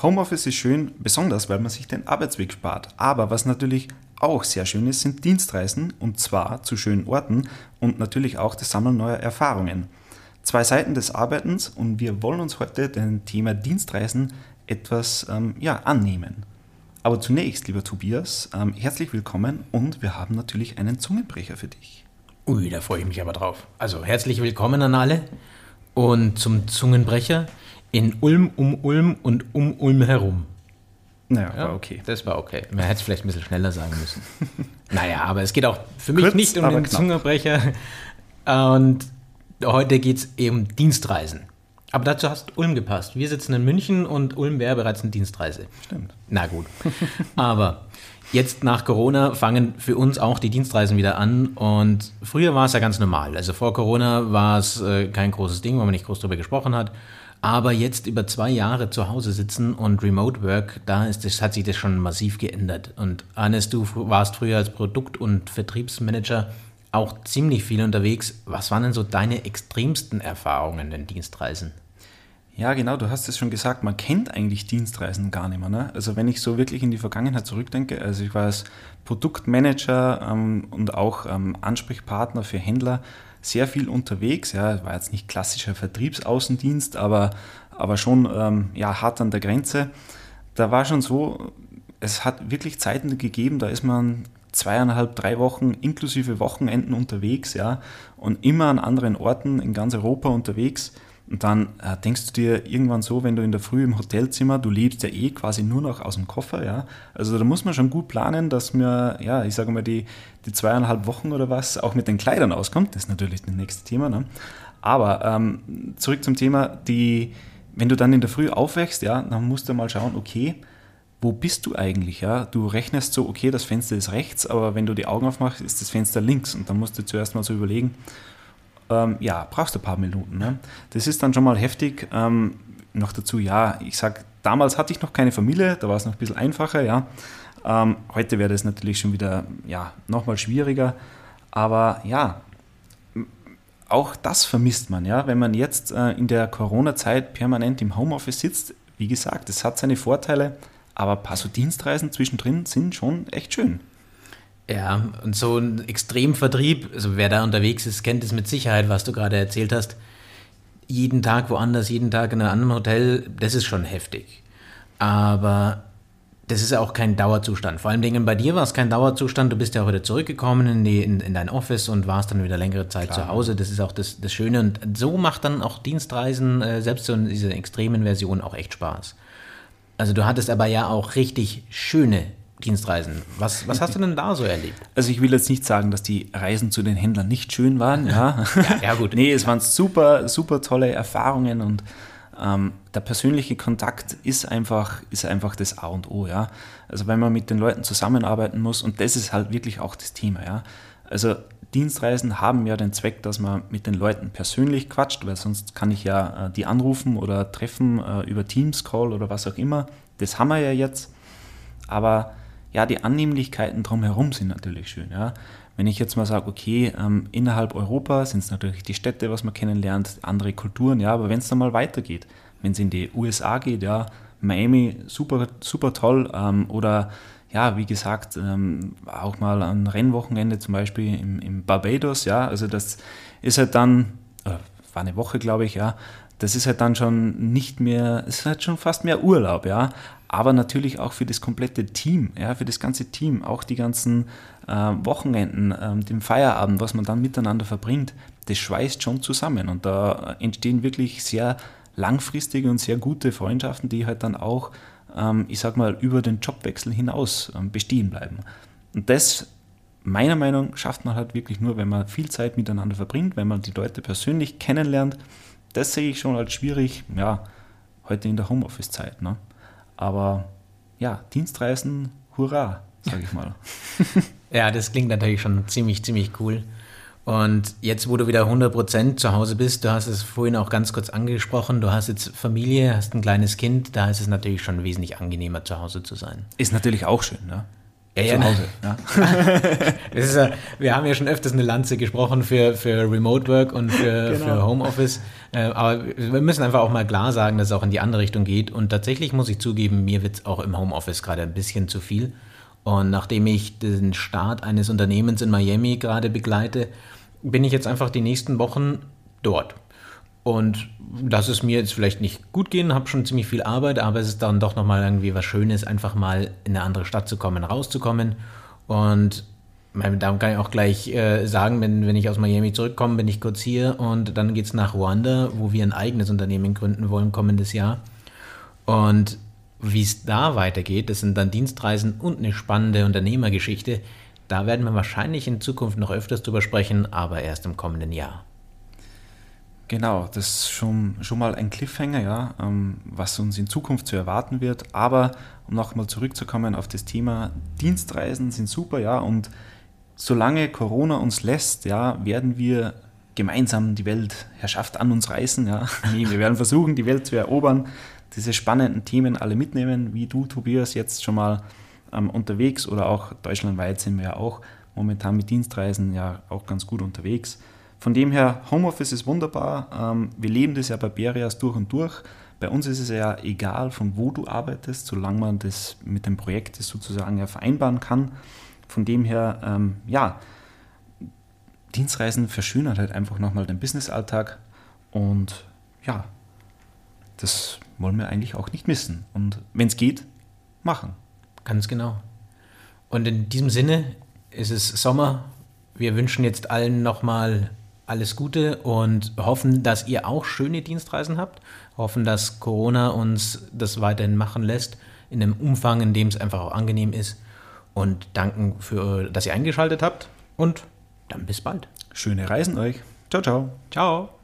Homeoffice ist schön, besonders weil man sich den Arbeitsweg spart. Aber was natürlich auch sehr schön ist, sind Dienstreisen und zwar zu schönen Orten und natürlich auch das Sammeln neuer Erfahrungen. Zwei Seiten des Arbeitens und wir wollen uns heute dem Thema Dienstreisen etwas ähm, ja, annehmen. Aber zunächst, lieber Tobias, ähm, herzlich willkommen und wir haben natürlich einen Zungenbrecher für dich. Ui, da freue ich mich aber drauf. Also herzlich willkommen an alle und zum Zungenbrecher in Ulm, um Ulm und um Ulm herum. Naja, ja, war okay. Das war okay. Man hätte es vielleicht ein bisschen schneller sagen müssen. naja, aber es geht auch für mich Kurz, nicht um den knapp. Zungenbrecher. Und heute geht es eben um Dienstreisen. Aber dazu hast Ulm gepasst. Wir sitzen in München und Ulm wäre bereits eine Dienstreise. Stimmt. Na gut. Aber jetzt nach Corona fangen für uns auch die Dienstreisen wieder an. Und früher war es ja ganz normal. Also vor Corona war es äh, kein großes Ding, weil man nicht groß darüber gesprochen hat. Aber jetzt über zwei Jahre zu Hause sitzen und Remote Work, da ist das, hat sich das schon massiv geändert. Und Hannes, du warst früher als Produkt- und Vertriebsmanager auch ziemlich viel unterwegs. Was waren denn so deine extremsten Erfahrungen in Dienstreisen? Ja, genau, du hast es schon gesagt, man kennt eigentlich Dienstreisen gar nicht mehr. Ne? Also wenn ich so wirklich in die Vergangenheit zurückdenke, also ich war als Produktmanager ähm, und auch ähm, Ansprechpartner für Händler sehr viel unterwegs. Ja, war jetzt nicht klassischer Vertriebsaußendienst, aber, aber schon ähm, ja, hart an der Grenze. Da war schon so, es hat wirklich Zeiten gegeben, da ist man zweieinhalb, drei Wochen inklusive Wochenenden unterwegs, ja, und immer an anderen Orten in ganz Europa unterwegs. Und dann äh, denkst du dir irgendwann so, wenn du in der Früh im Hotelzimmer, du lebst ja eh quasi nur noch aus dem Koffer, ja. Also da muss man schon gut planen, dass mir, ja, ich sage mal, die, die zweieinhalb Wochen oder was auch mit den Kleidern auskommt. Das ist natürlich das nächste Thema. Ne? Aber ähm, zurück zum Thema, die, wenn du dann in der Früh aufwächst, ja, dann musst du mal schauen, okay, wo bist du eigentlich? Ja? Du rechnest so, okay, das Fenster ist rechts, aber wenn du die Augen aufmachst, ist das Fenster links. Und dann musst du zuerst mal so überlegen, ähm, ja, brauchst du ein paar Minuten. Ne? Das ist dann schon mal heftig. Ähm, noch dazu, ja, ich sag, damals hatte ich noch keine Familie, da war es noch ein bisschen einfacher, ja. Ähm, heute wäre das natürlich schon wieder, ja, nochmal schwieriger. Aber ja, auch das vermisst man, ja, wenn man jetzt äh, in der Corona-Zeit permanent im Homeoffice sitzt. Wie gesagt, es hat seine Vorteile, aber ein paar so Dienstreisen zwischendrin sind schon echt schön. Ja, und so ein Extremvertrieb, also wer da unterwegs ist, kennt es mit Sicherheit, was du gerade erzählt hast. Jeden Tag woanders, jeden Tag in einem anderen Hotel, das ist schon heftig. Aber das ist auch kein Dauerzustand. Vor allen Dingen bei dir war es kein Dauerzustand. Du bist ja heute zurückgekommen in, die, in, in dein Office und warst dann wieder längere Zeit Klar. zu Hause. Das ist auch das, das Schöne. Und so macht dann auch Dienstreisen, äh, selbst so in dieser extremen Version, auch echt Spaß. Also du hattest aber ja auch richtig schöne Dienstreisen. Was, was hast du denn da so erlebt? Also ich will jetzt nicht sagen, dass die Reisen zu den Händlern nicht schön waren. Ja, ja, ja gut. nee, es waren super, super tolle Erfahrungen und ähm, der persönliche Kontakt ist einfach, ist einfach das A und O. Ja? Also wenn man mit den Leuten zusammenarbeiten muss und das ist halt wirklich auch das Thema. Ja? Also Dienstreisen haben ja den Zweck, dass man mit den Leuten persönlich quatscht, weil sonst kann ich ja äh, die anrufen oder treffen äh, über Teams Call oder was auch immer. Das haben wir ja jetzt. Aber ja, die Annehmlichkeiten drumherum sind natürlich schön. Ja. Wenn ich jetzt mal sage, okay, ähm, innerhalb Europa sind es natürlich die Städte, was man kennenlernt, andere Kulturen, ja, aber wenn es dann mal weitergeht, wenn es in die USA geht, ja, Miami, super, super toll, ähm, oder ja, wie gesagt, ähm, auch mal ein Rennwochenende zum Beispiel im, im Barbados, ja, also das ist halt dann, äh, war eine Woche, glaube ich, ja, das ist halt dann schon nicht mehr, es ist halt schon fast mehr Urlaub, ja aber natürlich auch für das komplette Team, ja, für das ganze Team, auch die ganzen äh, Wochenenden, äh, den Feierabend, was man dann miteinander verbringt, das schweißt schon zusammen und da entstehen wirklich sehr langfristige und sehr gute Freundschaften, die halt dann auch, ähm, ich sag mal, über den Jobwechsel hinaus ähm, bestehen bleiben. Und das, meiner Meinung nach, schafft man halt wirklich nur, wenn man viel Zeit miteinander verbringt, wenn man die Leute persönlich kennenlernt. Das sehe ich schon als schwierig, ja, heute in der Homeoffice-Zeit. Ne? Aber ja, Dienstreisen, hurra, sage ich mal. ja, das klingt natürlich schon ziemlich, ziemlich cool. Und jetzt, wo du wieder 100% zu Hause bist, du hast es vorhin auch ganz kurz angesprochen, du hast jetzt Familie, hast ein kleines Kind, da ist es natürlich schon wesentlich angenehmer, zu Hause zu sein. Ist natürlich auch schön, ne? Ja, ja, zu Hause. Ja. Ja, wir haben ja schon öfters eine Lanze gesprochen für, für Remote Work und für, Genau. für Homeoffice. Äh, aber wir müssen einfach auch mal klar sagen, dass es auch in die andere Richtung geht. Und tatsächlich muss ich zugeben, mir wird es auch im Homeoffice gerade ein bisschen zu viel. Und nachdem ich den Start eines Unternehmens in Miami gerade begleite, bin ich jetzt einfach die nächsten Wochen dort. Und dass es mir jetzt vielleicht nicht gut gehen, habe schon ziemlich viel Arbeit, aber es ist dann doch nochmal irgendwie was Schönes, einfach mal in eine andere Stadt zu kommen, rauszukommen. Und Damen kann ich auch gleich äh, sagen, wenn, wenn ich aus Miami zurückkomme, bin ich kurz hier und dann geht es nach Ruanda, wo wir ein eigenes Unternehmen gründen wollen kommendes Jahr. Und wie es da weitergeht, das sind dann Dienstreisen und eine spannende Unternehmergeschichte. Da werden wir wahrscheinlich in Zukunft noch öfters drüber sprechen, aber erst im kommenden Jahr. Genau, das ist schon, schon mal ein Cliffhanger, ja, ähm, was uns in Zukunft zu erwarten wird. Aber um nochmal zurückzukommen auf das Thema, Dienstreisen sind super, ja, und solange Corona uns lässt, ja, werden wir gemeinsam die Weltherrschaft an uns reißen, ja. Nee, wir werden versuchen, die Welt zu erobern, diese spannenden Themen alle mitnehmen, wie du, Tobias, jetzt schon mal ähm, unterwegs oder auch deutschlandweit sind wir ja auch momentan mit Dienstreisen ja auch ganz gut unterwegs. Von dem her, Homeoffice ist wunderbar. Ähm, wir leben das ja bei Berias durch und durch. Bei uns ist es ja egal, von wo du arbeitest, solange man das mit dem Projekt sozusagen ja vereinbaren kann. Von dem her, ähm, ja, Dienstreisen verschönert halt einfach nochmal den Businessalltag und ja, das wollen wir eigentlich auch nicht missen. Und wenn es geht, machen. Ganz genau. Und in diesem Sinne ist es Sommer. Wir wünschen jetzt allen nochmal alles Gute und hoffen, dass ihr auch schöne Dienstreisen habt. Hoffen, dass Corona uns das weiterhin machen lässt, in einem Umfang, in dem es einfach auch angenehm ist. Und danken für, dass ihr eingeschaltet habt. Und dann bis bald. Schöne Reisen euch. Ciao, ciao. Ciao.